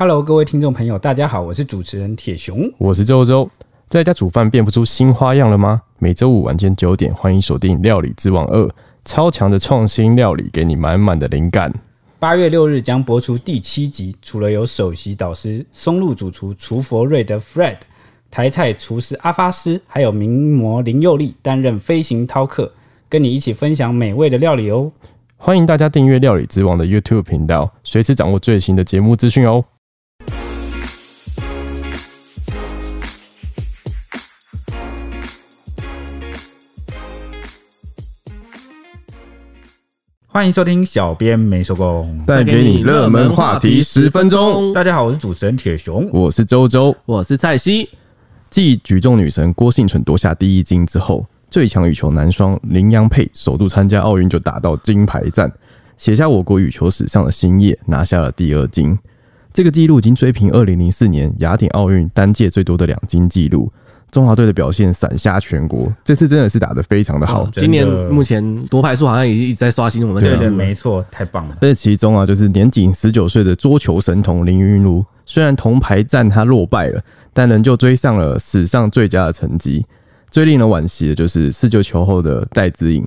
Hello，各位听众朋友，大家好，我是主持人铁雄，我是周周。在家煮饭变不出新花样了吗？每周五晚间九点，欢迎锁定《料理之王二》，超强的创新料理，给你满满的灵感。八月六日将播出第七集，除了有首席导师松露主厨厨佛瑞德 Fred，台菜厨师阿发师，还有名模林佑利担任飞行饕客，跟你一起分享美味的料理哦。欢迎大家订阅《料理之王》的 YouTube 频道，随时掌握最新的节目资讯哦。欢迎收听《小编没收工》，带给你热门话题十分钟。大家好，我是主持人铁雄，我是周周，我是蔡西。继举重女神郭婞淳夺下第一金之后，最强羽球男双林洋配首度参加奥运就打到金牌战，写下我国羽球史上的新页，拿下了第二金。这个纪录已经追平二零零四年雅典奥运单届最多的两金纪录。中华队的表现闪瞎全国，这次真的是打得非常的好。今年目前夺牌数好像也一直在刷新我们的记录。对，没错，太棒了。而且其中啊，就是年仅十九岁的桌球神童林云儒，虽然铜牌战他落败了，但仍旧追上了史上最佳的成绩。最令人惋惜的就是四球球后的戴资颖，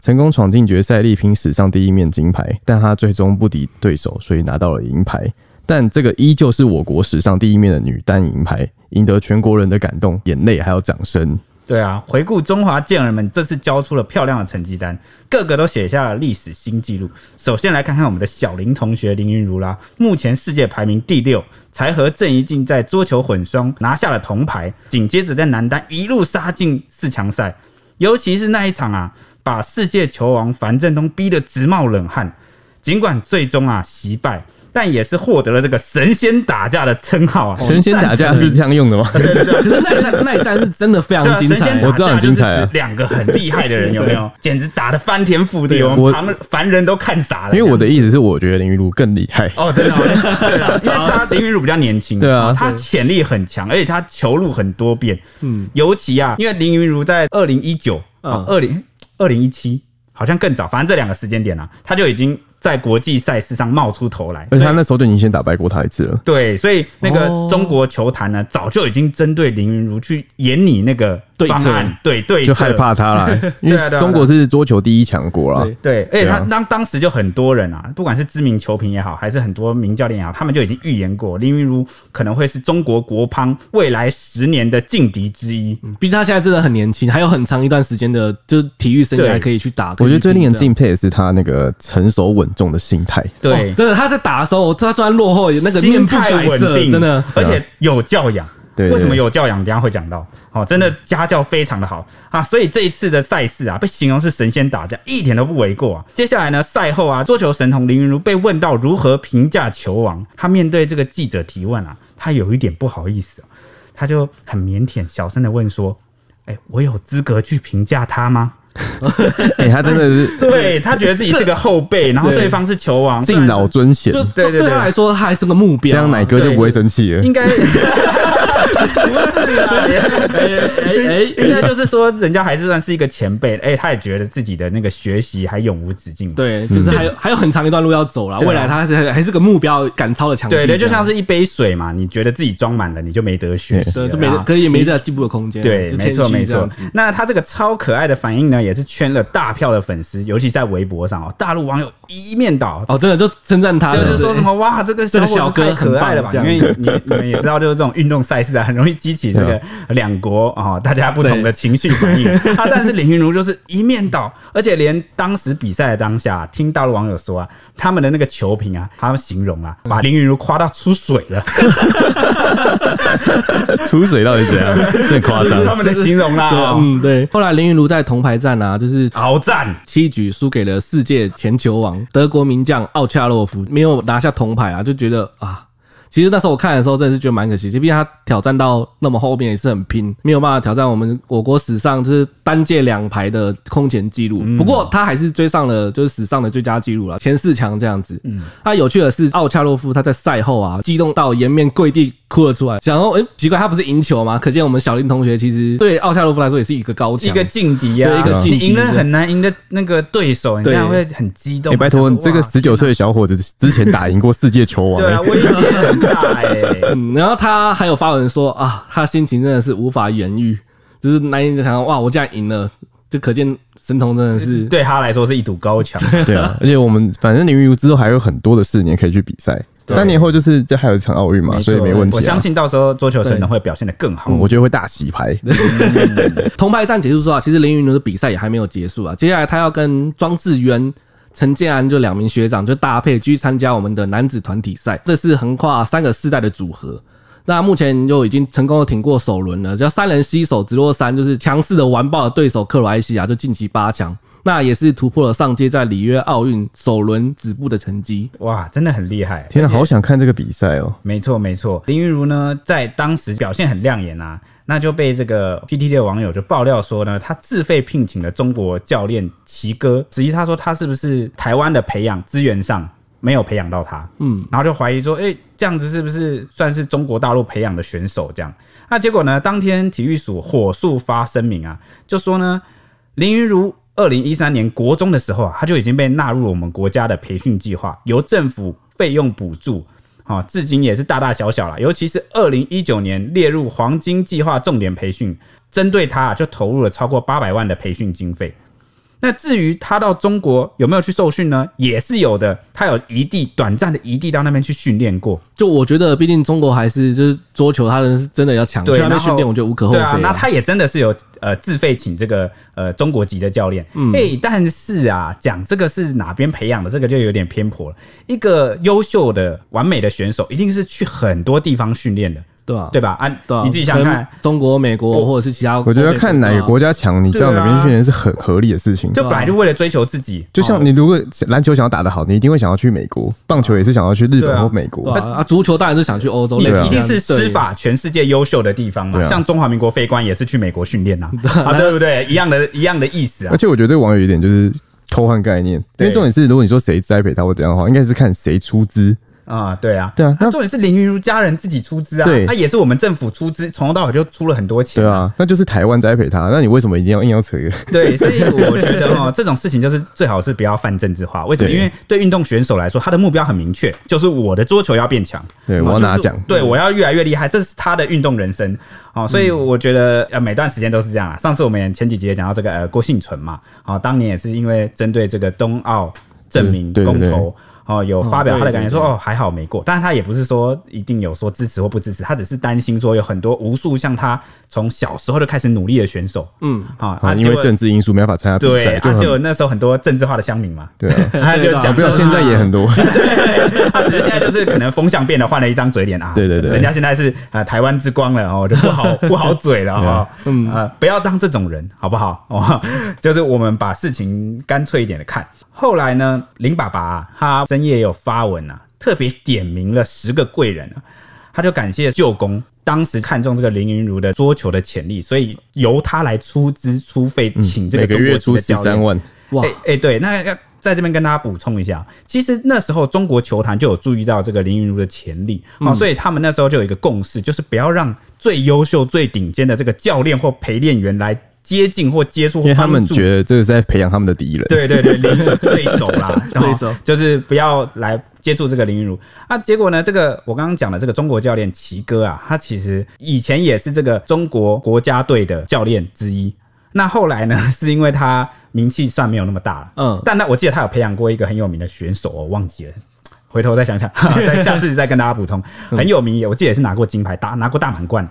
成功闯进决赛，力拼史上第一面金牌，但他最终不敌对手，所以拿到了银牌。但这个依旧是我国史上第一面的女单银牌，赢得全国人的感动、眼泪还有掌声。对啊，回顾中华健儿们这次交出了漂亮的成绩单，个个都写下了历史新纪录。首先来看看我们的小林同学林昀儒啦，目前世界排名第六，才和郑怡静在桌球混双拿下了铜牌，紧接着在男单一路杀进四强赛，尤其是那一场啊，把世界球王樊振东逼得直冒冷汗，尽管最终啊惜败。但也是获得了这个神仙打架的称号啊！神仙打架是这样用的吗？对对对，可是那一战那一战是真的非常精彩，我知道很精彩啊！两个很厉害的人有没有？简直打得翻天覆地，我们旁凡人都看傻了。因为我的意思是，我觉得林昀儒更厉害哦，真的，对啊，因为他林昀儒比较年轻，对啊，他潜力很强，而且他球路很多变，嗯，尤其啊，因为林昀儒在二零一九啊，二零二零一七好像更早，反正这两个时间点啊，他就已经。在国际赛事上冒出头来，而且他那时候就已经先打败过他一次了。对，所以那个中国球坛呢，早就已经针对林昀儒去演你那个方案，对对，就害怕他了，因为中国是桌球第一强国了。对，而且他当当时就很多人啊，不管是知名球评也好，还是很多名教练也好，他们就已经预言过林昀儒可能会是中国国乓未来十年的劲敌之一。毕竟他现在真的很年轻，还有很长一段时间的，就是体育生涯可以去打。我觉得最令人敬佩的是他那个成熟稳重的心态。对，真的他在打的时候，他虽然落后，那个面不改色，真的，而且有教养。对，为什么有教养？等下会讲到。好，真的家教非常的好啊，所以这一次的赛事啊，被形容是神仙打架，一点都不为过啊。接下来呢，赛后啊，桌球神童林云如被问到如何评价球王，他面对这个记者提问啊，他有一点不好意思，他就很腼腆小声的问说：“哎，我有资格去评价他吗？” 哎，他真的是，对，他觉得自己是个后辈，然后对方是球王，敬老尊贤，对对对。他来说他还是个目标，这样奶哥就不会生气了，应该。不是啊，哎哎哎，应该就是说，人家还是算是一个前辈，哎，他也觉得自己的那个学习还永无止境，对，就是还有还有很长一段路要走了，未来他是还是个目标赶超的强，对对，就像是一杯水嘛，你觉得自己装满了，你就没得学习，就没可以没得进步的空间，对，没错没错。那他这个超可爱的反应呢，也是圈了大票的粉丝，尤其在微博上哦，大陆网友一面倒哦，真的就称赞他，就是说什么哇，这个小哥太可爱了吧？因为你你们也知道，就是这种运动赛事啊，很容易激起这个两国啊大家不同的情绪反应啊。但是林云如就是一面倒，而且连当时比赛的当下，听大陆网友说啊，他们的那个球评啊，他们形容啊，把林云如夸到出水了。出水到底怎样？这夸张？他们的形容啦，嗯，对。后来林云如在铜牌战啊，就是鏖战七局输给了世界前球王德国名将奥恰洛夫，没有拿下铜牌啊，就觉得啊。其实那时候我看的时候，真的是觉得蛮可惜。就毕竟他挑战到那么后面也是很拼，没有办法挑战我们我国史上就是单届两排的空前纪录。不过他还是追上了就是史上的最佳纪录了，前四强这样子。嗯，他有趣的是奥恰洛夫他在赛后啊，激动到颜面跪地哭了出来，想说，哎、欸，奇怪，他不是赢球吗？可见我们小林同学其实对奥恰洛夫来说也是一个高强，一个劲敌啊，对一个劲敌。你赢了很难赢的那个对手，你这样会很激动。哎、欸，拜托，你这个十九岁的小伙子之前打赢过世界球王、欸，对啊，威胁很大哎、欸。嗯，然后他还有发文说啊，他心情真的是无法言喻，就是难以想象，哇，我竟然赢了，就可见。神童真的是对他来说是一堵高墙，对啊，而且我们反正林昀儒之后还有很多的四年可以去比赛，三年后就是这还有一场奥运嘛，所以没问题、啊。我相信到时候桌球神能会表现的更好、嗯，我觉得会大洗牌。铜牌战结束之后啊，其实林昀儒的比赛也还没有结束啊，接下来他要跟庄智渊、陈建安就两名学长就搭配去参加我们的男子团体赛，这是横跨三个世代的组合。那目前就已经成功的挺过首轮了，只要三人携手直落三，就是强势的完爆了对手克罗埃西亚，就晋级八强。那也是突破了上届在里约奥运首轮止步的成绩。哇，真的很厉害！天哪，好想看这个比赛哦！没错没错，林昀儒呢在当时表现很亮眼啊，那就被这个 PTT 的网友就爆料说呢，他自费聘请了中国教练齐哥，质疑他说他是不是台湾的培养资源上。没有培养到他，嗯，然后就怀疑说，哎，这样子是不是算是中国大陆培养的选手？这样，那结果呢？当天体育署火速发声明啊，就说呢，林昀儒二零一三年国中的时候啊，他就已经被纳入我们国家的培训计划，由政府费用补助，啊，至今也是大大小小了。尤其是二零一九年列入黄金计划重点培训，针对他就投入了超过八百万的培训经费。那至于他到中国有没有去受训呢？也是有的，他有移地短暂的移地到那边去训练过。就我觉得，毕竟中国还是就是桌球，他人是真的要强，去，那边训练我觉得无可厚非。对啊，那他也真的是有呃自费请这个呃中国籍的教练。嗯，哎，但是啊，讲这个是哪边培养的，这个就有点偏颇了。一个优秀的、完美的选手，一定是去很多地方训练的。对吧？对吧？啊，你自己想想看，中国、美国或者是其他，我觉得看哪个国家强，你到哪边训练是很合理的事情。就本来就为了追求自己，就像你如果篮球想要打得好，你一定会想要去美国；棒球也是想要去日本或美国。啊，足球当然是想去欧洲，你一定是施法全世界优秀的地方嘛。像中华民国飞官也是去美国训练呐，啊，对不对？一样的，一样的意思啊。而且我觉得这个网友有点就是偷换概念，因为重点是，如果你说谁栽培他或怎样的话，应该是看谁出资。啊、嗯，对啊，对啊，那重点是林云如家人自己出资啊，对，那也是我们政府出资，从头到尾就出了很多钱，对啊，那就是台湾栽培他，那你为什么一定要硬要扯？对，所以我觉得哦，这种事情就是最好是不要泛政治化。为什么？因为对运动选手来说，他的目标很明确，就是我的桌球要变强，对，我要拿奖，对，我要越来越厉害，这是他的运动人生哦。所以我觉得呃，每段时间都是这样啊。上次我们前几集也讲到这个呃郭幸存嘛，啊，当年也是因为针对这个冬奥证明公投。哦，有发表他的感觉说，哦，还好没过，但是他也不是说一定有说支持或不支持，他只是担心说有很多无数像他从小时候就开始努力的选手，嗯，啊，因为政治因素没办法参加比赛，对，就那时候很多政治化的乡民嘛，对。啊，他就讲不要现在也很多，对，他只是现在就是可能风向变了，换了一张嘴脸啊，对对对，人家现在是啊台湾之光了哦，就不好 不好嘴了哈，嗯。啊，不要当这种人好不好？哦，就是我们把事情干脆一点的看。后来呢，林爸爸、啊、他深夜有发文啊，特别点名了十个贵人啊，他就感谢舅公当时看中这个林云如的桌球的潜力，所以由他来出资出费，请这个中国籍的教练、嗯、每个月出十三万。哇，哎、欸欸、对，那要在这边跟大家补充一下，其实那时候中国球坛就有注意到这个林云如的潜力啊、嗯，所以他们那时候就有一个共识，就是不要让最优秀、最顶尖的这个教练或陪练员来。接近或接触，因为他们觉得这个是在培养他们的敌人。对对对，对手啦，对手就是不要来接触这个林云儒啊。结果呢，这个我刚刚讲的这个中国教练齐哥啊，他其实以前也是这个中国国家队的教练之一。那后来呢，是因为他名气算没有那么大了，嗯，但那我记得他有培养过一个很有名的选手，我忘记了，回头再想想，再下次再跟大家补充。很有名，我记得也是拿过金牌，打拿过大满贯。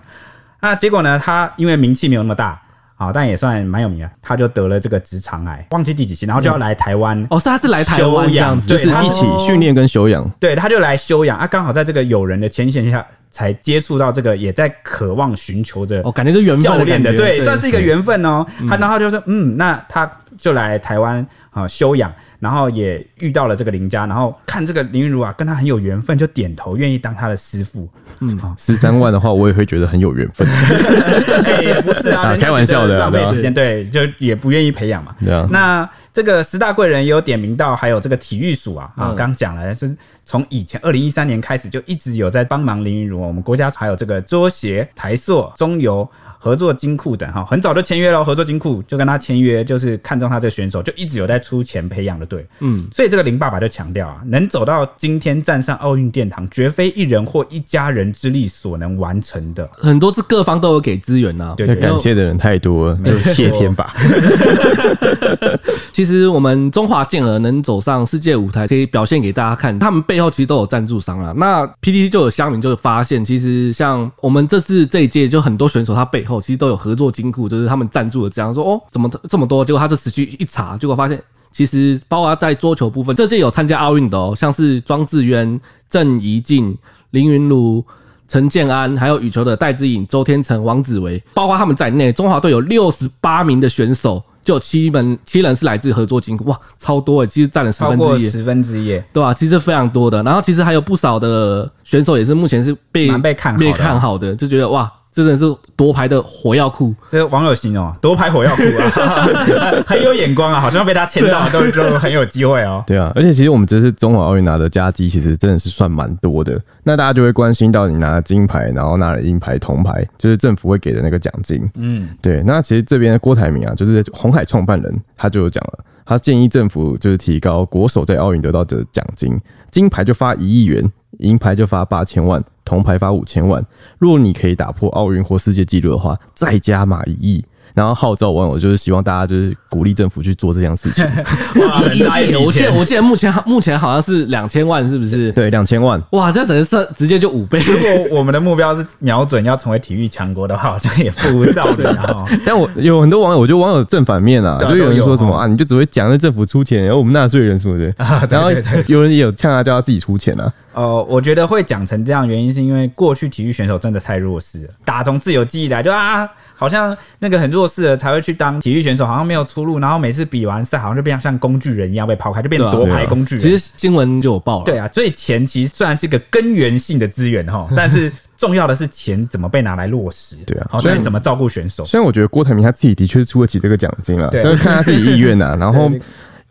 那结果呢，他因为名气没有那么大。好，但也算蛮有名的，他就得了这个直肠癌，忘记第几期，然后就要来台湾、嗯。哦，是他是来台湾这样子，就是一起训练跟修养。对，他就来修养啊，刚好在这个友人的牵线下，才接触到这个，也在渴望寻求着。哦，感觉是缘分教练的，对，算是一个缘分哦。他然后就说，嗯，那他就来台湾啊修养，然后也遇到了这个林家，然后看这个林昀儒啊，跟他很有缘分，就点头愿意当他的师傅。嗯，十三万的话，我也会觉得很有缘分。哎，也不是啊，开玩笑的，浪费时间，对，就也不愿意培养嘛。对啊。那这个十大贵人也有点名到，还有这个体育署啊，啊，刚讲了是从以前二零一三年开始就一直有在帮忙林云如，我们国家还有这个桌协、台塑、中游。合作金库等哈，很早就签约了。合作金库就跟他签约，就是看中他这个选手，就一直有在出钱培养的队。嗯，所以这个林爸爸就强调啊，能走到今天站上奥运殿堂，绝非一人或一家人之力所能完成的。很多是各方都有给资源呐，对，对，对，感谢的人太多了，就谢天吧。其实我们中华健儿能走上世界舞台，可以表现给大家看，他们背后其实都有赞助商啊。那 PTT 就有乡民就发现，其实像我们这次这一届，就很多选手他背后。其实都有合作金库，就是他们赞助的。这样说哦，怎么这么多？结果他这次去一查，结果发现其实包括在桌球部分，这届有参加奥运的哦，像是庄智渊、郑怡静、林云儒、陈建安，还有羽球的戴资颖、周天成、王子维，包括他们在内，中华队有六十八名的选手，就有七门七人是来自合作金库，哇，超多诶，其实占了十分之一，十分之一，对吧、啊？其实非常多的。然后其实还有不少的选手也是目前是被被看好被看好的，就觉得哇。真的是夺牌的火药库，这个网友形容啊，夺牌火药库啊，很有眼光啊，好像被他签到都都很有机会哦。对啊，而且其实我们这次中华奥运拿的佳绩，其实真的是算蛮多的。那大家就会关心到你拿了金牌，然后拿了银牌、铜牌，就是政府会给的那个奖金。嗯，对。那其实这边郭台铭啊，就是红海创办人，他就有讲了，他建议政府就是提高国手在奥运得到的奖金，金牌就发一亿元。银牌就发八千万，铜牌发五千万。如果你可以打破奥运或世界纪录的话，再加码一亿。然后号召网友就是希望大家就是鼓励政府去做这件事情。哇，很大一笔！我记得我记得目前目前好像是两千万，是不是？对，两千万。哇，这整个是直接就五倍。如果我们的目标是瞄准要成为体育强国的话，好像也做不到的。然后，但我有很多网友，我觉得网友正反面啊，就有人说什么啊，你就只会讲那政府出钱，然后我们纳税人什么的。然后有人也有呛他，叫他自己出钱啊。呃，我觉得会讲成这样，原因是因为过去体育选手真的太弱势了，打从自由记忆来就啊。好像那个很弱势的才会去当体育选手，好像没有出路，然后每次比完赛，好像就变像工具人一样被抛开，就变成夺牌工具人。其实新闻就有报了。对啊，所以钱其实虽然是一个根源性的资源哈，但是重要的是钱怎么被拿来落实。对啊，所以怎么照顾选手。虽然我觉得郭台铭他自己的确是出得起这个奖金了，对，看他自己意愿呐。然后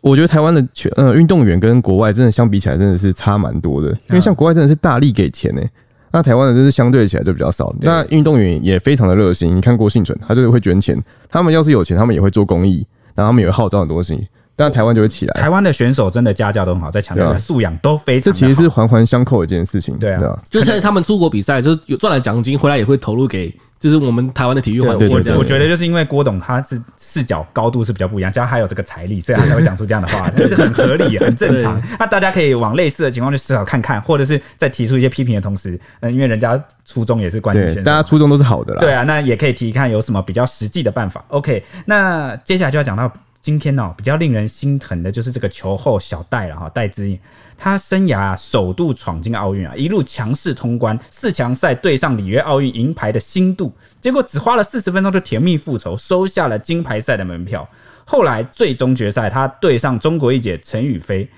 我觉得台湾的全呃运动员跟国外真的相比起来，真的是差蛮多的。因为像国外真的是大力给钱呢。那台湾的就是相对起来就比较少，那运动员也非常的热心。你看郭幸存，他就是会捐钱。他们要是有钱，他们也会做公益，然后他们也会号召很多东西。但台湾就会起来。台湾的选手真的家教都很好，在强调素养都非常。这其实是环环相扣的一件事情。对啊，就是他们出国比赛，就是有赚了奖金回来也会投入给。就是我们台湾的体育环境，我我觉得就是因为郭董他是 视角高度是比较不一样，加上他有这个财力，所以他才会讲出这样的话，这很合理，很正常。那大家可以往类似的情况去思考看看，或者是在提出一些批评的同时，嗯，因为人家初衷也是冠军选手，大家初衷都是好的啦。对啊，那也可以提看有什么比较实际的办法。OK，那接下来就要讲到今天哦，比较令人心疼的就是这个球后小戴了哈，戴资颖。他生涯啊首度闯进奥运啊，一路强势通关四强赛，对上里约奥运银牌的新度，结果只花了四十分钟就甜蜜复仇，收下了金牌赛的门票。后来最终决赛，他对上中国一姐陈雨菲，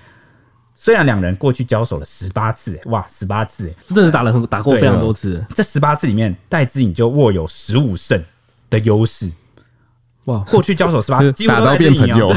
虽然两人过去交手了十八次，哇，十八次，真的是打了很打过非常多次。这十八次里面，戴资颖就握有十五胜的优势。哇，过去交手十八次，几乎都变朋友。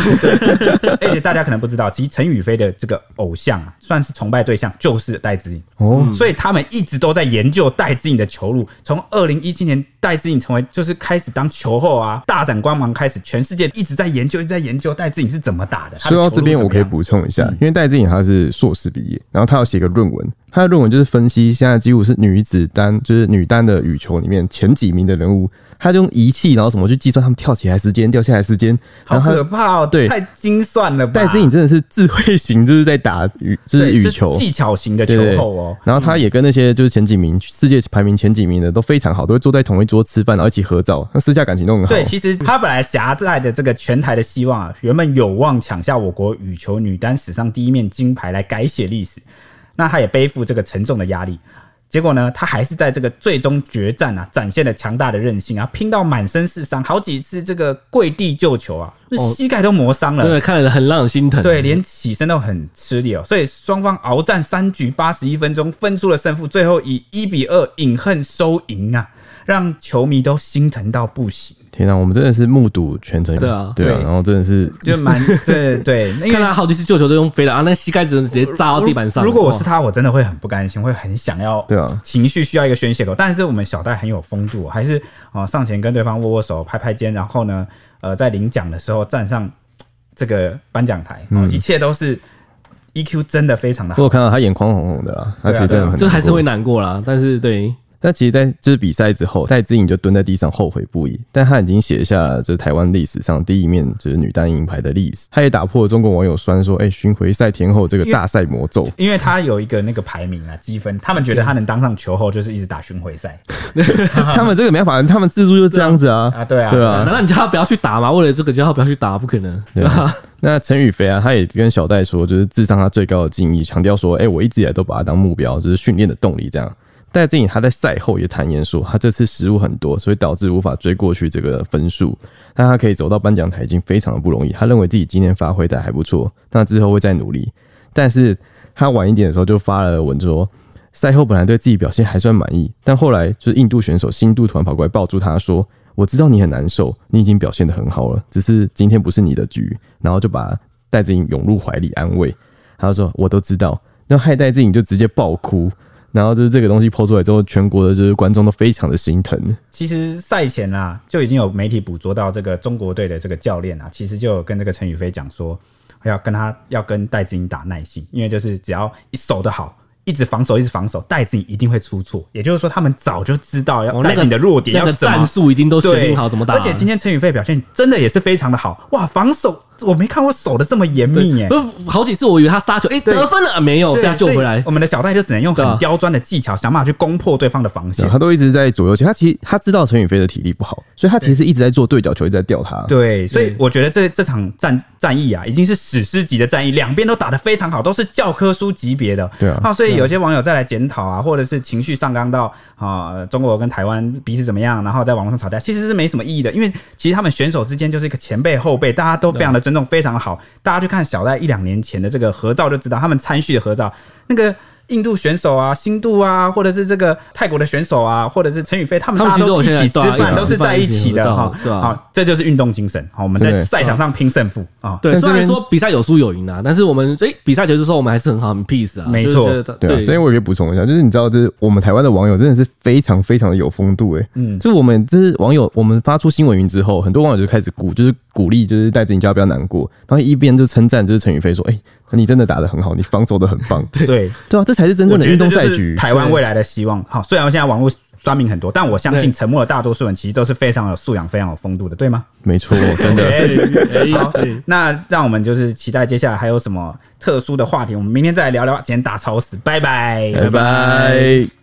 而且大家可能不知道，其实陈宇飞的这个偶像啊，算是崇拜对象，就是戴资颖哦。所以他们一直都在研究戴资颖的球路。从二零一七年戴资颖成为就是开始当球后啊，大展光芒开始，全世界一直在研究，一直在研究戴资颖是怎么打的。说到这边，我可以补充一下，因为戴资颖他是硕士毕业，然后他要写个论文。他的论文就是分析现在几乎是女子单，就是女单的羽球里面前几名的人物，他就用仪器，然后什么去计算他们跳起来时间、掉下来时间，好可怕哦！对，太精算了吧。戴资颖真的是智慧型，就是在打羽，就是羽球技巧型的球后哦。然后他也跟那些就是前几名世界排名前几名的都非常好，都会坐在同一桌吃饭，然后一起合照，那私下感情都很好。对，其实他本来狭隘的这个全台的希望啊，原本有望抢下我国羽球女单史上第一面金牌来改写历史。那他也背负这个沉重的压力，结果呢，他还是在这个最终决战啊，展现了强大的韧性啊，拼到满身是伤，好几次这个跪地救球啊，膝盖都磨伤了，真的看了很让人心疼。对，连起身都很吃力哦。所以双方鏖战三局八十一分钟，分出了胜负，最后以一比二饮恨收赢啊，让球迷都心疼到不行。天呐，我们真的是目睹全程，对啊，对啊，然后真的是就蛮 对对，因为看他好几次救球都用飞了啊，那膝盖只能直接扎到地板上。如果我是他，我真的会很不甘心，会很想要，对啊，情绪需要一个宣泄口。但是我们小戴很有风度，还是啊上前跟对方握握手、拍拍肩，然后呢，呃，在领奖的时候站上这个颁奖台，嗯，一切都是 EQ 真的非常的好。我看到他眼眶红红的啦，而且真的很，这还是会难过啦，但是对。但其实，在就是比赛之后，戴资颖就蹲在地上后悔不已。但他已经写下了就是台湾历史上第一面就是女单银牌的历史。他也打破了中国网友酸说：“哎，巡回赛天后这个大赛魔咒。”因为他有一个那个排名啊积分，他们觉得他能当上球后，就是一直打巡回赛。他们这个没办法，他们自助就是这样子啊啊 对啊对啊！难道你叫他不要去打吗？为了这个叫他不要去打，不可能对吧？那陈宇飞啊，他也跟小戴说，就是致上他最高的敬意，强调说：“哎，我一直以来都把他当目标，就是训练的动力这样。”戴志颖他在赛后也坦言说，他这次失误很多，所以导致无法追过去这个分数。但他可以走到颁奖台已经非常的不容易。他认为自己今天发挥的还不错，那之后会再努力。但是他晚一点的时候就发了文说，赛后本来对自己表现还算满意，但后来就是印度选手辛杜突然跑过来抱住他说：“我知道你很难受，你已经表现得很好了，只是今天不是你的局。”然后就把戴志颖拥入怀里安慰。他说：“我都知道。”那害戴志颖就直接爆哭。然后就是这个东西抛出来之后，全国的就是观众都非常的心疼。其实赛前啊，就已经有媒体捕捉到这个中国队的这个教练啊，其实就有跟这个陈宇飞讲说，要跟他要跟戴资颖打耐心，因为就是只要一守得好，一直防守一直防守，戴资颖一定会出错。也就是说，他们早就知道要戴资颖的弱点，要那个战术已经都设定好怎么打。而且今天陈宇飞表现真的也是非常的好，哇，防守。我没看过守的这么严密耶，好几次我以为他杀球，哎，得分了没有？这样救回来。我们的小戴就只能用很刁钻的技巧，想办法去攻破对方的防线。他都一直在左右，其实他其实他知道陈宇飞的体力不好，所以他其实一直在做对角球，一直在吊他。对，所以我觉得这这场战战役啊，已经是史诗级的战役，两边都打得非常好，都是教科书级别的。对啊，所以有些网友再来检讨啊，或者是情绪上纲到啊，中国跟台湾彼此怎么样，然后在网络上吵架，其实是没什么意义的，因为其实他们选手之间就是一个前辈后辈，大家都非常的尊重，非常好。大家去看小戴一两年前的这个合照就知道，他们参序的合照那个。印度选手啊，新度啊，或者是这个泰国的选手啊，或者是陈宇飞，他们大家都一起吃饭，都是在一起的哈。好，这就是运动精神。好，我们在赛场上拼胜负啊。对，虽然说比赛有输有赢啊，但是我们诶，比赛结束之后我们还是很好，很 peace 啊。没错，对啊。所以我也可以补充一下，就是你知道，就是我们台湾的网友真的是非常非常的有风度诶。嗯，就是我们这是网友，我们发出新闻云之后，很多网友就开始鼓，就是鼓励，就是戴资颖叫他不要难过，然后一边就称赞，就是陈宇飞说，诶。你真的打得很好，你防守的很棒。对对对啊，这才是真正的运动赛局，台湾未来的希望。好，虽然现在网络酸民很多，但我相信沉默的大多数人其实都是非常有素养、非常有风度的，对吗？没错，真的。好，那让我们就是期待接下来还有什么特殊的话题，我们明天再来聊聊。今天打超死，拜拜，拜拜。